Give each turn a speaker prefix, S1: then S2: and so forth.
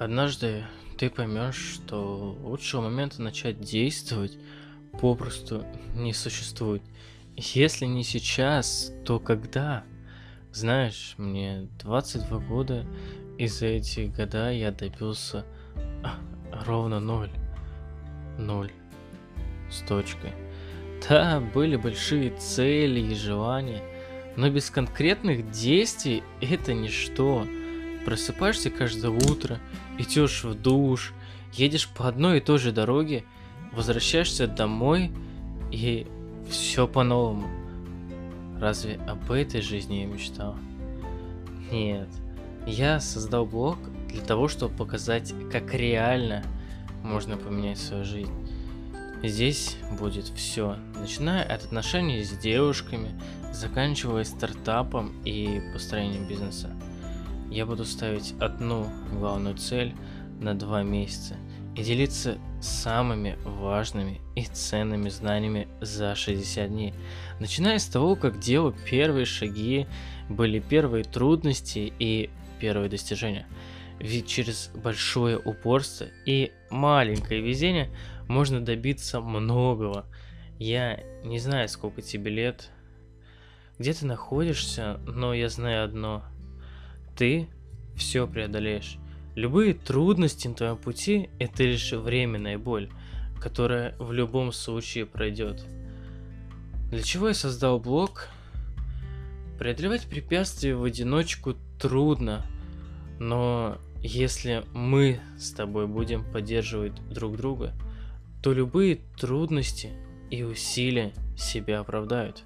S1: Однажды ты поймешь, что лучшего момента начать действовать попросту не существует. Если не сейчас, то когда? Знаешь, мне 22 года, и за эти года я добился а, ровно ноль. Ноль. С точкой. Да, были большие цели и желания, но без конкретных действий это ничто. Просыпаешься каждое утро, идешь в душ, едешь по одной и той же дороге, возвращаешься домой и все по-новому. Разве об этой жизни я мечтал? Нет. Я создал блог для того, чтобы показать, как реально можно поменять свою жизнь. Здесь будет все, начиная от отношений с девушками, заканчивая стартапом и построением бизнеса. Я буду ставить одну главную цель на два месяца и делиться самыми важными и ценными знаниями за 60 дней. Начиная с того, как делал первые шаги, были первые трудности и первые достижения. Ведь через большое упорство и маленькое везение можно добиться многого. Я не знаю, сколько тебе лет, где ты находишься, но я знаю одно – ты все преодолеешь. Любые трудности на твоем пути – это лишь временная боль, которая в любом случае пройдет. Для чего я создал блог? Преодолевать препятствия в одиночку трудно, но если мы с тобой будем поддерживать друг друга, то любые трудности и усилия себя оправдают.